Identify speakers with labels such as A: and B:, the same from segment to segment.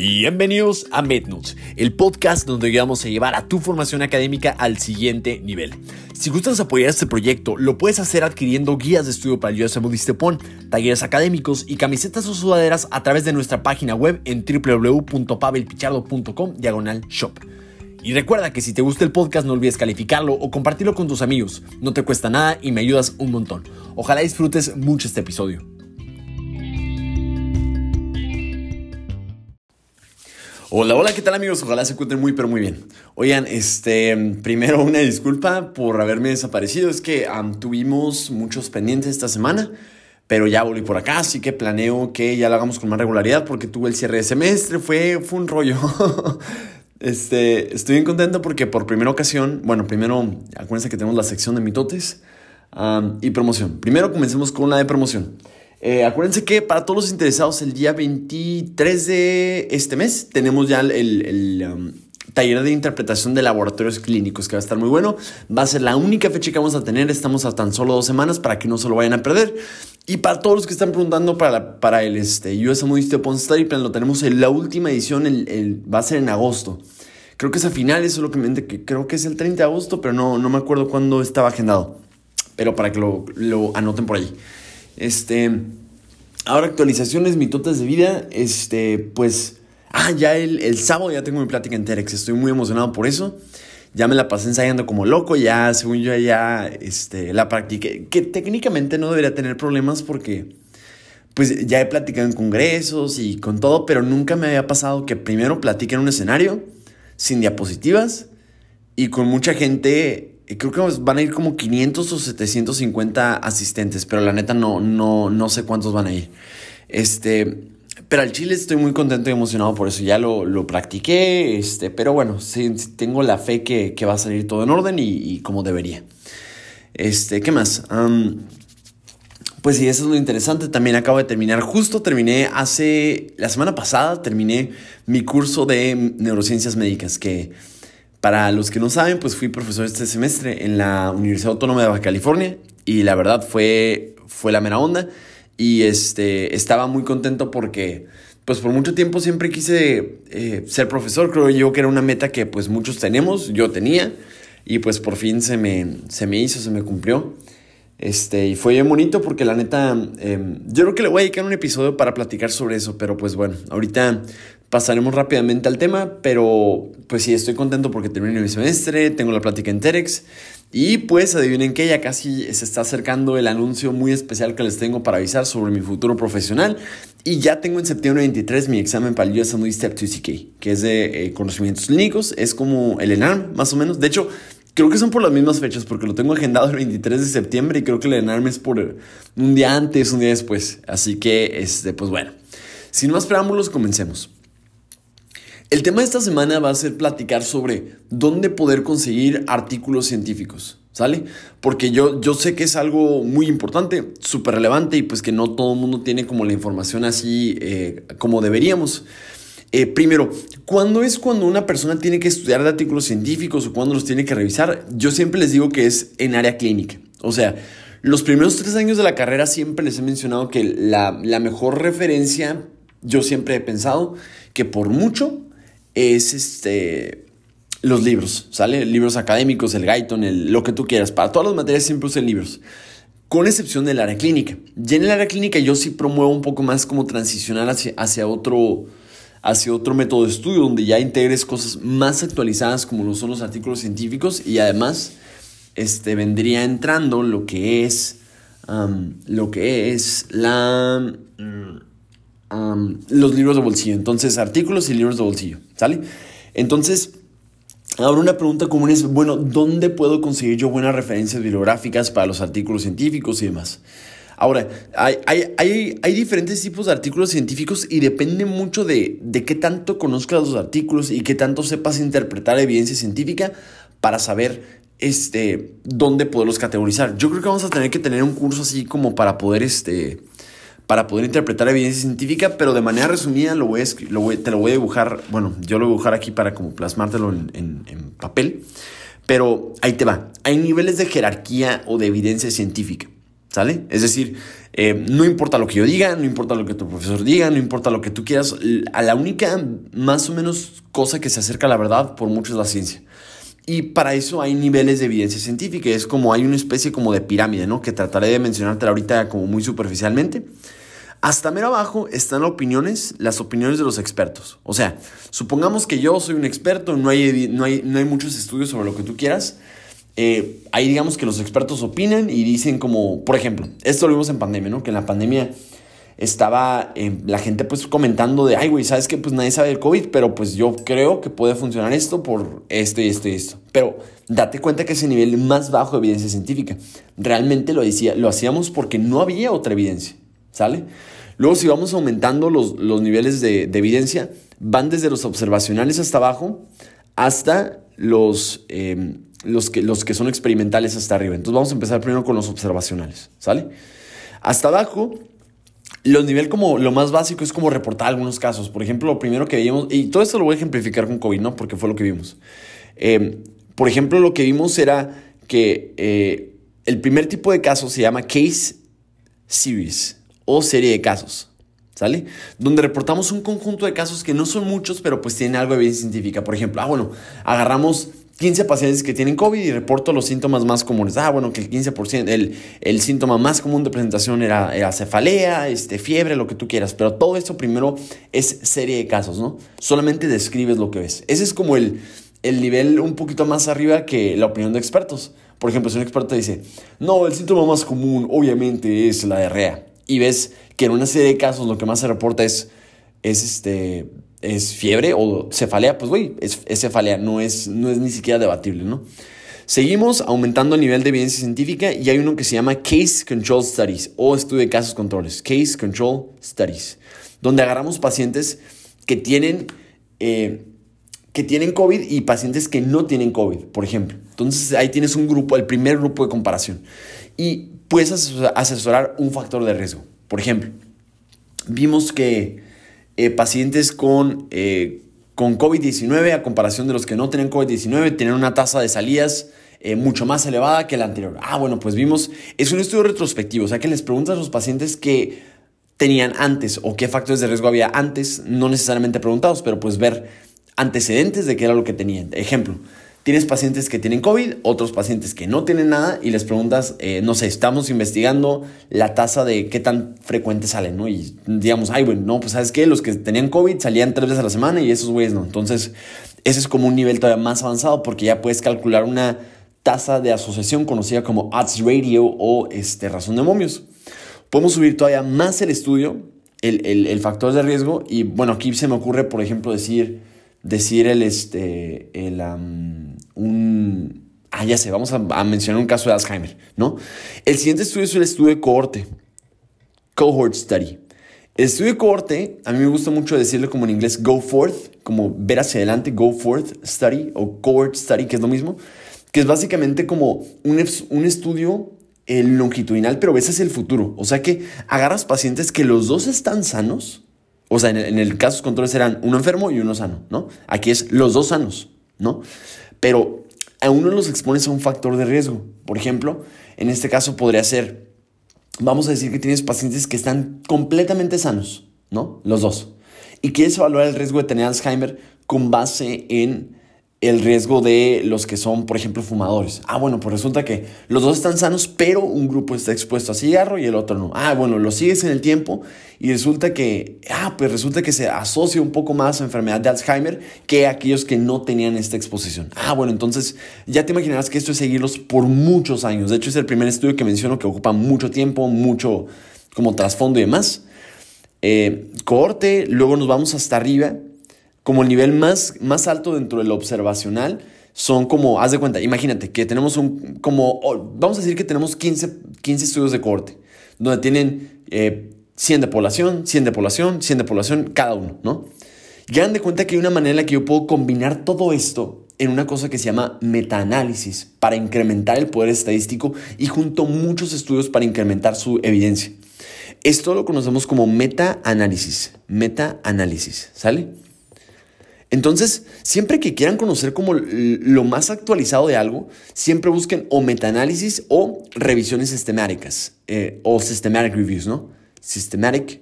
A: Bienvenidos a MedNotes, el podcast donde vamos a llevar a tu formación académica al siguiente nivel. Si gustas apoyar este proyecto, lo puedes hacer adquiriendo guías de estudio para el US Budistepon, talleres académicos y camisetas o sudaderas a través de nuestra página web en www.pavelpichardo.com diagonal shop. Y recuerda que si te gusta el podcast no olvides calificarlo o compartirlo con tus amigos. No te cuesta nada y me ayudas un montón. Ojalá disfrutes mucho este episodio. Hola, hola, ¿qué tal amigos? Ojalá se encuentren muy, pero muy bien. Oigan, este, primero una disculpa por haberme desaparecido. Es que tuvimos muchos pendientes esta semana, pero ya volví por acá, así que planeo que ya lo hagamos con más regularidad porque tuve el cierre de semestre, fue, fue un rollo. este, estoy bien contento porque por primera ocasión, bueno, primero, acuérdense que tenemos la sección de mitotes y promoción. Primero comencemos con la de promoción. Eh, acuérdense que para todos los interesados, el día 23 de este mes tenemos ya el, um, taller de interpretación de laboratorios clínicos que va a estar muy bueno. Va a ser la única fecha que vamos a tener. Estamos a tan solo dos semanas para que no se lo vayan a perder. Y para todos los que están preguntando para, para el este, US Upon Study Plan, lo tenemos en la última edición, el, va a ser en agosto. Creo que es a finales, solamente que creo que es el 30 de agosto, pero no, no me acuerdo cuándo estaba agendado. Pero para que lo, lo anoten por ahí. Este, ahora actualizaciones, mitotas de vida, este, pues, ah, ya el, el sábado ya tengo mi plática en Terex, estoy muy emocionado por eso. Ya me la pasé ensayando como loco, ya, según yo, ya, este, la practiqué, que técnicamente no debería tener problemas porque, pues, ya he platicado en congresos y con todo, pero nunca me había pasado que primero platique en un escenario, sin diapositivas, y con mucha gente creo que van a ir como 500 o 750 asistentes, pero la neta no, no, no sé cuántos van a ir. Este, pero al Chile estoy muy contento y emocionado por eso. Ya lo, lo practiqué, este, pero bueno, tengo la fe que, que, va a salir todo en orden y, y como debería. Este, ¿qué más? pues sí, eso es lo interesante. También acabo de terminar, justo terminé hace, la semana pasada terminé mi curso de neurociencias médicas que para los que no saben, pues fui profesor este semestre en la Universidad Autónoma de Baja California y la verdad fue, fue la mera onda. Y este, estaba muy contento porque pues por mucho tiempo siempre quise eh, ser profesor, creo yo que era una meta que pues muchos tenemos, yo tenía. Y pues por fin se me, se me hizo, se me cumplió. Este, y fue bien bonito porque la neta, em, yo creo que le voy a dedicar un episodio para platicar sobre eso, pero pues bueno, ahorita pasaremos rápidamente al tema, pero pues sí, estoy contento porque terminé mi semestre, tengo la plática en Terex y pues adivinen que ya casi se está acercando el anuncio muy especial que les tengo para avisar sobre mi futuro profesional y ya tengo en septiembre 23 mi examen para el US Step 2CK, que es de eh, conocimientos clínicos, es como el ENARM más o menos, de hecho Creo que son por las mismas fechas, porque lo tengo agendado el 23 de septiembre y creo que el ENARM es por un día antes, un día después. Así que, este, pues bueno, sin más preámbulos, comencemos. El tema de esta semana va a ser platicar sobre dónde poder conseguir artículos científicos, ¿sale? Porque yo, yo sé que es algo muy importante, súper relevante y pues que no todo el mundo tiene como la información así eh, como deberíamos. Eh, primero, ¿cuándo es cuando una persona tiene que estudiar de artículos científicos o cuándo los tiene que revisar? Yo siempre les digo que es en área clínica. O sea, los primeros tres años de la carrera siempre les he mencionado que la, mejor referencia, yo siempre he pensado que por mucho es este, los libros, ¿sale? Libros académicos, el Guyton, el, lo que tú quieras. Para todas las materias siempre usen libros con excepción del área clínica. Ya en el área clínica yo sí promuevo un poco más como transicionar hacia, hacia otro, hacia otro método de estudio donde ya integres cosas más actualizadas como lo son los artículos científicos y además este, vendría entrando lo que es lo que es la los libros de bolsillo entonces artículos y libros de bolsillo ¿sale? entonces Ahora una pregunta común es, bueno, ¿dónde puedo conseguir yo buenas referencias bibliográficas para los artículos científicos y demás? Ahora, hay, hay, diferentes tipos de artículos científicos y depende mucho de, de qué tanto conozcas los artículos y qué tanto sepas interpretar evidencia científica para saber este, dónde poderlos categorizar. Yo creo que vamos a tener que tener un curso así como para poder, este, para poder interpretar evidencia científica, pero de manera resumida lo voy lo voy, te lo voy a dibujar, bueno, yo lo voy a dibujar aquí para como plasmártelo en, en, en papel, pero ahí te va. Hay niveles de jerarquía o de evidencia científica. ¿sale? Es decir, eh, no importa lo que yo diga, no importa lo que tu profesor diga, no importa lo que tú quieras, a la única más o menos cosa que se acerca a la verdad por mucho es la ciencia. Y para eso hay niveles de evidencia científica, es como hay una especie como de pirámide, ¿no? Que trataré de mencionarte ahorita como muy superficialmente. Hasta mero abajo están opiniones, las opiniones de los expertos. O sea, supongamos que yo soy un experto, no hay, no hay, no hay muchos estudios sobre lo que tú quieras. Eh, ahí digamos que los expertos opinan y dicen como, por ejemplo, esto lo vimos en pandemia, ¿no? Que en la pandemia estaba eh, la gente pues comentando de, ay, güey, ¿sabes que Pues nadie sabe del COVID, pero pues yo creo que puede funcionar esto por esto y esto y esto. Pero date cuenta que es el nivel más bajo de evidencia científica. Realmente lo, decía, lo hacíamos porque no había otra evidencia. ¿sale? Luego si vamos aumentando los, niveles de, evidencia, van desde los observacionales hasta abajo hasta los, em, los, que, los que son experimentales hasta arriba. Entonces vamos a empezar primero con los observacionales, ¿sale? Hasta abajo los niveles como lo más básico es como reportar algunos casos. Por ejemplo, lo primero que vimos, y todo esto lo voy a ejemplificar con COVID, ¿no? Porque fue lo que vimos. Em, por ejemplo, lo que vimos era que eh, el primer tipo de caso se llama case series o serie de casos. ¿Sale? Donde reportamos un conjunto de casos que no son muchos, pero pues tienen algo de evidencia científica. Por ejemplo, ah, bueno, agarramos 15 pacientes que tienen COVID y reporto los síntomas más comunes. Ah, bueno, que el 15%, el, el síntoma más común de presentación era, era, cefalea, este, fiebre, lo que tú quieras. Pero todo esto primero es serie de casos, ¿no? Solamente describes lo que ves. Ese es como el, el nivel un poquito más arriba que la opinión de expertos. Por ejemplo, si un experto dice, no, el síntoma más común obviamente es la diarrea y ves que en una serie de casos lo que más se reporta es, es, este, es fiebre o cefalea, pues güey, es, cefalea, no es, no es ni siquiera debatible, ¿no? Seguimos aumentando el nivel de evidencia científica y hay uno que se llama Case Control Studies o estudio de casos controles, Case Control Studies, donde agarramos pacientes que tienen, eh, que tienen COVID y pacientes que no tienen COVID, por ejemplo. Entonces ahí tienes un grupo, el primer grupo de comparación. Y puedes asesorar un factor de riesgo. Por ejemplo, vimos que eh, pacientes con, eh, con COVID-19, a comparación de los que no tienen COVID-19, tienen una tasa de salidas eh, mucho más elevada que la anterior. Ah, bueno, pues vimos, es un estudio retrospectivo, o sea que les preguntas a los pacientes que tenían antes o qué factores de riesgo había antes, no necesariamente preguntados, pero pues ver antecedentes de qué era lo que tenían. Ejemplo, Tienes pacientes que tienen COVID, otros pacientes que no tienen nada y les preguntas, eh, no sé, estamos investigando la tasa de qué tan frecuente salen, ¿no? Y digamos, ay, bueno, no, pues sabes qué, los que tenían COVID salían tres veces a la semana y esos güeyes no. Entonces, ese es como un nivel todavía más avanzado porque ya puedes calcular una tasa de asociación conocida como odds ratio o este, razón de momios. Podemos subir todavía más el estudio, el, el, el factor de riesgo y bueno, aquí se me ocurre, por ejemplo, decir decir el, este, el, un, ah, ya sé, vamos a, mencionar un caso de Alzheimer, ¿no? El siguiente estudio es el estudio de cohorte, cohort study. El estudio de cohorte, a mí me gusta mucho decirlo como en inglés go forth, como ver hacia adelante, go forth study o cohort study, que es lo mismo, que es básicamente como un, un estudio eh, longitudinal, pero ves hacia el futuro. O sea que agarras pacientes que los dos están sanos, o sea, en el, caso de controles eran uno enfermo y uno sano, ¿no? Aquí es los dos sanos, ¿no? Pero a uno los expones a un factor de riesgo. Por ejemplo, en este caso podría ser, vamos a decir que tienes pacientes que están completamente sanos, ¿no? Los dos. Y quieres evaluar el riesgo de tener Alzheimer con base en el riesgo de los que son, por ejemplo, fumadores. Ah, bueno, pues resulta que los dos están sanos, pero un grupo está expuesto a cigarro y el otro no. Ah, bueno, lo sigues en el tiempo y resulta que, ah, pues resulta que se asocia un poco más a enfermedad de Alzheimer que aquellos que no tenían esta exposición. Ah, bueno, entonces ya te imaginarás que esto es seguirlos por muchos años. De hecho, es el primer estudio que menciono que ocupa mucho tiempo, mucho como trasfondo y demás. Eh, luego nos vamos hasta arriba como el nivel más, más alto dentro del observacional son como, haz de cuenta, imagínate que tenemos un, como, vamos a decir que tenemos 15, 15 estudios de corte, donde tienen 100 eh, de población, 100 de población, 100 de población, cada uno, ¿no? Ya dan de cuenta que hay una manera en la que yo puedo combinar todo esto en una cosa que se llama metaanálisis para incrementar el poder estadístico y junto muchos estudios para incrementar su evidencia. Esto lo conocemos como metaanálisis, metaanálisis, ¿sale? Entonces, siempre que quieran conocer como lo más actualizado de algo, siempre busquen o metaanálisis o revisiones sistemáticas eh, o systematic reviews, ¿no? Systematic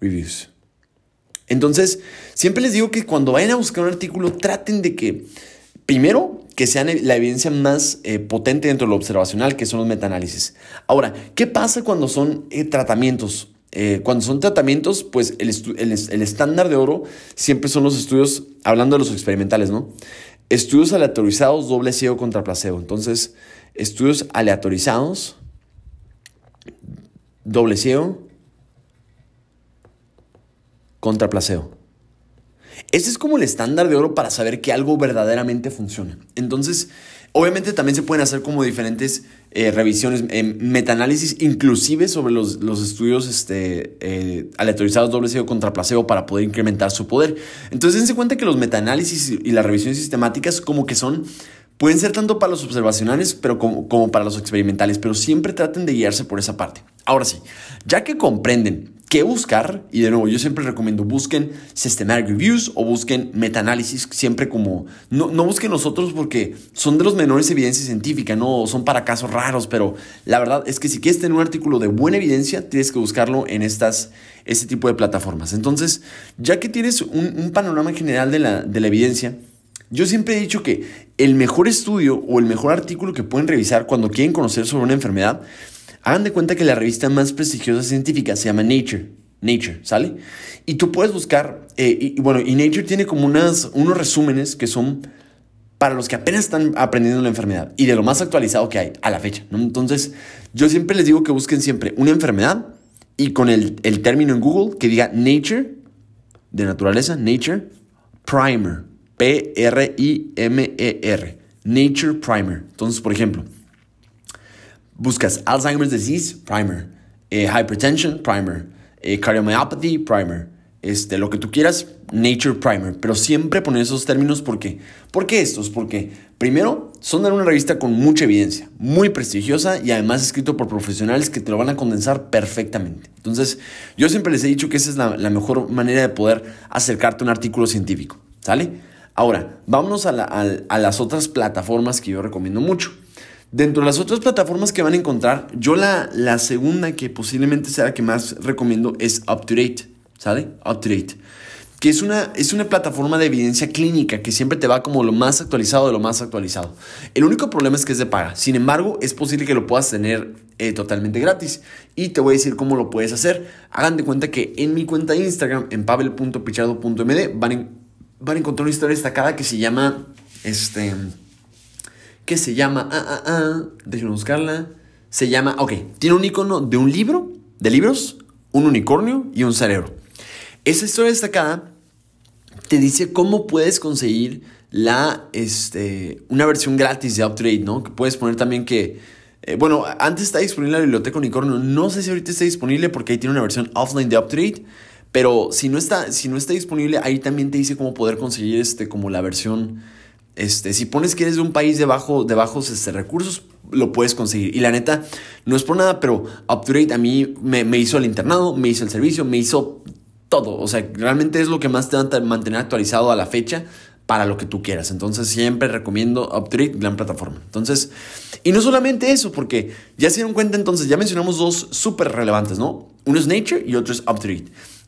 A: reviews. Entonces, siempre les digo que cuando vayan a buscar un artículo, traten de que, primero, que sea la evidencia más eh, potente dentro de lo observacional, que son los metaanálisis. Ahora, ¿qué pasa cuando son eh, tratamientos? Eh, cuando son tratamientos, pues el, estándar de oro siempre son los estudios, hablando de los experimentales, ¿no? Estudios aleatorizados, doble ciego contra placebo. Entonces, estudios aleatorizados, doble ciego contra placebo. Ese es como el estándar de oro para saber que algo verdaderamente funciona. Entonces, obviamente también se pueden hacer como diferentes eh, revisiones, eh, metaanálisis, inclusive sobre los, estudios este, eh, aleatorizados doble ciego contra placebo para poder incrementar su poder. Entonces, dense cuenta que los metaanálisis y las revisiones sistemáticas como que son Pueden ser tanto para los observacionales pero como, como, para los experimentales, pero siempre traten de guiarse por esa parte. Ahora sí, ya que comprenden qué buscar, y de nuevo yo siempre recomiendo busquen systematic reviews o busquen metaanálisis, siempre como, no, no busquen nosotros porque son de los menores evidencia científica, no son para casos raros, pero la verdad es que si quieres tener un artículo de buena evidencia, tienes que buscarlo en estas, este tipo de plataformas. Entonces, ya que tienes un, un panorama general de la, de la evidencia, yo siempre he dicho que el mejor estudio o el mejor artículo que pueden revisar cuando quieren conocer sobre una enfermedad, hagan de cuenta que la revista más prestigiosa científica se llama Nature. Nature, ¿sale? Y tú puedes buscar, eh, y, bueno, y Nature tiene como unas, unos resúmenes que son para los que apenas están aprendiendo la enfermedad y de lo más actualizado que hay a la fecha. Entonces, yo siempre les digo que busquen siempre una enfermedad y con el, el término en Google que diga Nature, de naturaleza, Nature, Primer. P-R-I-M-E-R. Nature Primer. Entonces, por ejemplo, buscas Alzheimer's Disease Primer, eh, Hypertension Primer, eh, Cardiomyopathy Primer, este, lo que tú quieras, Nature Primer. Pero siempre poner esos términos porque, ¿por qué estos? Porque primero son de una revista con mucha evidencia, muy prestigiosa y además escrito por profesionales que te lo van a condensar perfectamente. Entonces, yo siempre les he dicho que esa es la mejor manera de poder acercarte a un artículo científico. ¿Sale? Ahora, vámonos a, las otras plataformas que yo recomiendo mucho. Dentro de las otras plataformas que van a encontrar, yo la, la segunda que posiblemente sea la que más recomiendo es UpToDate, ¿sale? UpToDate. Que es una, es una plataforma de evidencia clínica que siempre te va como lo más actualizado de lo más actualizado. El único problema es que es de paga. Sin embargo, es posible que lo puedas tener eh, totalmente gratis. Y te voy a decir cómo lo puedes hacer. Hagan de cuenta que en mi cuenta Instagram, en pavel.pichardo.md, van van a encontrar una historia destacada que se llama, este, que se llama, ah, ah, ah, déjenme buscarla, se llama, ok, tiene un icono de un libro, de libros, un unicornio y un cerebro. Esa historia destacada te dice cómo puedes conseguir la, este, una versión gratis de UpToDate, ¿no? Que puedes poner también que, eh, bueno, antes está disponible la biblioteca Unicornio, no sé si ahorita está disponible porque ahí tiene una versión offline de UpToDate, pero si no está, si no está disponible, ahí también te dice cómo poder conseguir este, como la versión. Este, si pones que eres de un país de, de bajos este, recursos, lo puedes conseguir. Y la neta, no es por nada, pero UpToDate a mí me, me hizo el internado, me hizo el servicio, me hizo todo. O sea, realmente es lo que más te va a mantener actualizado a la fecha para lo que tú quieras. Entonces siempre recomiendo UpToDate, gran plataforma. Entonces, y no solamente eso, porque ya se dieron cuenta entonces, ya mencionamos dos súper relevantes, ¿no? Uno es Nature y otro es UpToDate.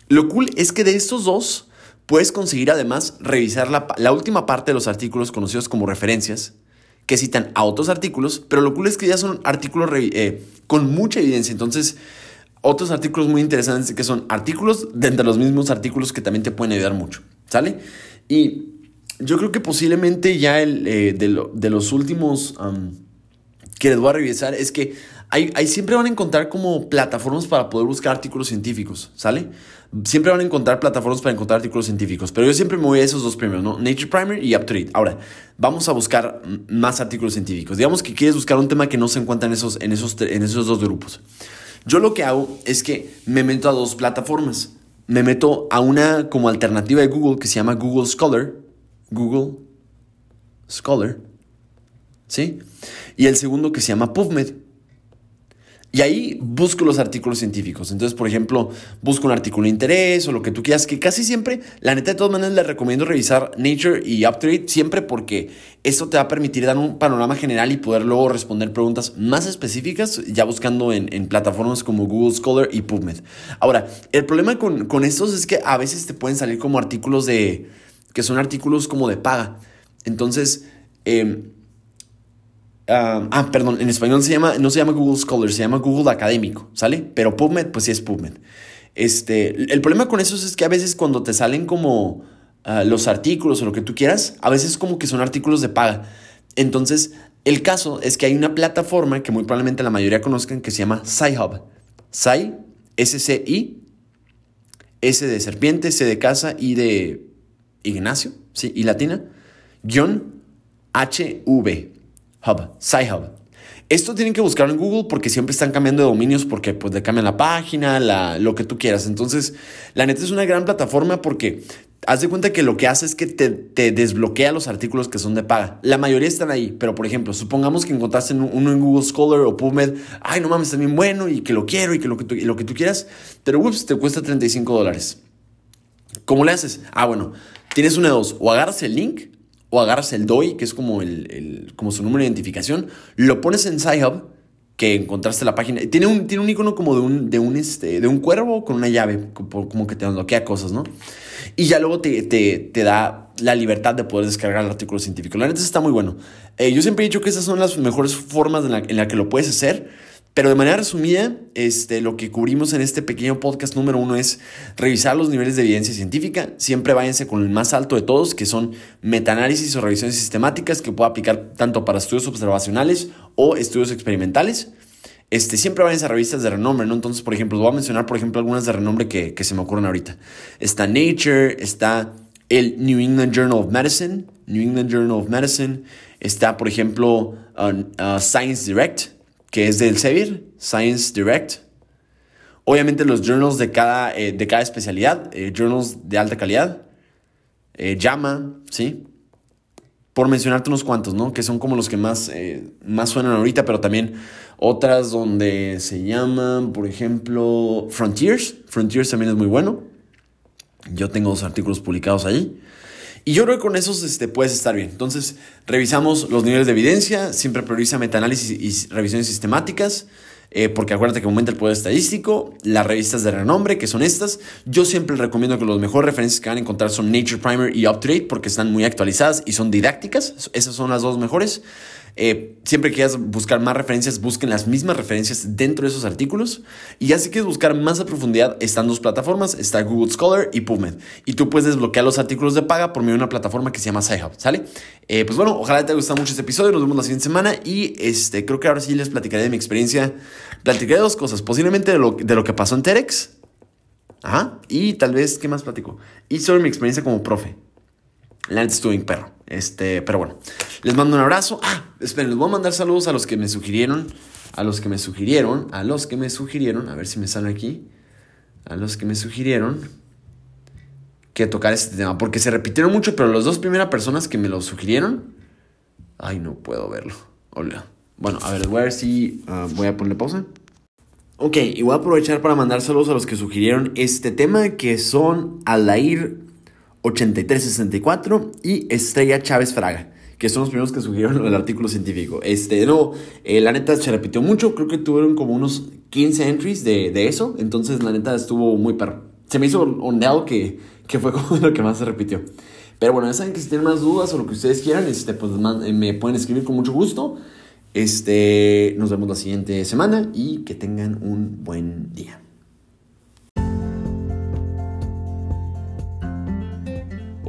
A: Lo cool es que de estos dos puedes conseguir además revisar la, última parte de los artículos conocidos como referencias, que citan a otros artículos, pero lo cool es que ya son artículos eh, con mucha evidencia. Entonces, otros artículos muy interesantes que son artículos de entre los mismos artículos que también te pueden ayudar mucho, ¿sale? Y yo creo que posiblemente ya el, eh, de, los últimos que les voy a revisar es que hay, siempre van a encontrar como plataformas para poder buscar artículos científicos, ¿sale? Siempre van a encontrar plataformas para encontrar artículos científicos, pero yo siempre me voy a esos dos primeros, ¿no? Nature Primer y UpToDate. Ahora, vamos a buscar más artículos científicos. Digamos que quieres buscar un tema que no se encuentra en esos, en esos, en esos dos grupos. Yo lo que hago es que me meto a dos plataformas. Me meto a una como alternativa de Google que se llama Google Scholar. Google Scholar. ¿Sí? Y el segundo que se llama PubMed. Y ahí busco los artículos científicos. Entonces, por ejemplo, busco un artículo de interés o lo que tú quieras, que casi siempre, la neta de todas maneras, les recomiendo revisar Nature y UpTrade siempre porque eso te va a permitir dar un panorama general y poder luego responder preguntas más específicas, ya buscando en, plataformas como Google Scholar y PubMed. Ahora, el problema con, con estos es que a veces te pueden salir como artículos de, que son artículos como de paga. Entonces, eh, ah, perdón, en español se llama, no se llama Google Scholar, se llama Google Académico, ¿sale? Pero PubMed, pues sí es PubMed. Este, el problema con esos es que a veces cuando te salen como ah, los artículos o lo que tú quieras, a veces como que son artículos de paga. Entonces, el caso es que hay una plataforma que muy probablemente la mayoría conozcan que se llama SciHub. Sci, S-C-I, S de serpiente, C de casa, y de Ignacio, sí, y latina, guion HV, Hub, SciHub. Esto tienen que buscarlo en Google porque siempre están cambiando de dominios porque pues le cambian la página, la, lo que tú quieras. Entonces, la neta es una gran plataforma porque haz de cuenta que lo que hace es que te, desbloquea los artículos que son de paga. La mayoría están ahí, pero por ejemplo, supongamos que encontraste uno en Google Scholar o PubMed, ay, no mames, está bien bueno y que lo quiero y que lo que tú, lo que tú quieras, pero ups, te cuesta 35 dólares. ¿Cómo le haces? Ah, bueno, tienes una de dos, o agarras el link o agarras el DOI, que es como, el, como su número de identificación, lo pones en SciHub, que encontraste la página. Tiene un, tiene un icono como de un, de, un, este, de un cuervo con una llave, como, que te desbloquea cosas, ¿no? Y ya luego te, te, da la libertad de poder descargar el artículo científico. La neta está muy bueno. Eh, yo siempre he dicho que esas son las mejores formas en la, en la que lo puedes hacer pero de manera resumida, este, lo que cubrimos en este pequeño podcast número uno es revisar los niveles de evidencia científica. Siempre váyanse con el más alto de todos, que son metaanálisis o revisiones sistemáticas, que puedo aplicar tanto para estudios observacionales o estudios experimentales. Este, siempre váyanse a revistas de renombre, ¿no? Entonces, por ejemplo, voy a mencionar, por ejemplo, algunas de renombre que, se me ocurren ahorita. Está Nature, está el New England Journal of Medicine, New England Journal of Medicine, está, por ejemplo, uh, uh, Science Direct, que es del Sevier, Science Direct. Obviamente los journals de cada, eh, de cada especialidad, eh, journals de alta calidad. Eh, ¿sí? Por mencionarte unos cuantos, ¿no? Que son como los que más, más suenan ahorita, pero también otras donde se llaman, por ejemplo, Frontiers. Frontiers también es muy bueno. Yo tengo dos artículos publicados ahí. Y yo creo que con esos este, puedes estar bien. Entonces, revisamos los niveles de evidencia, siempre prioriza metaanálisis y revisiones sistemáticas, eh, porque acuérdate que aumenta el poder estadístico, las revistas de renombre, que son estas. Yo siempre recomiendo que los mejores referencias que van a encontrar son Nature Primer y UpTrade, porque están muy actualizadas y son didácticas. Esas son las dos mejores. Eh, siempre que quieras buscar más referencias, busquen las mismas referencias dentro de esos artículos. Y ya si quieres buscar más a profundidad, están dos plataformas, está Google Scholar y PubMed. Y tú puedes desbloquear los artículos de paga por medio de una plataforma que se llama SciHub, ¿sale? Eh, pues bueno, ojalá te haya gustado mucho este episodio, nos vemos la siguiente semana y este, creo que ahora sí les platicaré de mi experiencia. Platicaré dos cosas, posiblemente de lo, de lo que pasó en Terex. Ajá, y tal vez, ¿qué más platico? Y sobre mi experiencia como profe. La neta estuve en perro. Este, pero bueno, les mando un abrazo. Ah, esperen, les voy a mandar saludos a los que me sugirieron. A los que me sugirieron. A los que me sugirieron. A ver si me sale aquí. A los que me sugirieron que tocar este tema. Porque se repitieron mucho, pero las dos primeras personas que me lo sugirieron. Ay, no puedo verlo. Hola. Bueno, a ver, voy a ver si ah, voy a ponerle pausa. Ok, y voy a aprovechar para mandar saludos a los que sugirieron este tema, que son Alair 8364 y Estrella Chávez Fraga, que son los primeros que sugirieron el artículo científico. Este, no, eh, la neta se repitió mucho, creo que tuvieron como unos 15 entries de, de eso, entonces la neta estuvo muy perro. Se me hizo ondeado que, que fue como lo que más se repitió. Pero bueno, ya saben que si tienen más dudas o lo que ustedes quieran, este, pues me pueden escribir con mucho gusto. Este, nos vemos la siguiente semana y que tengan un buen día.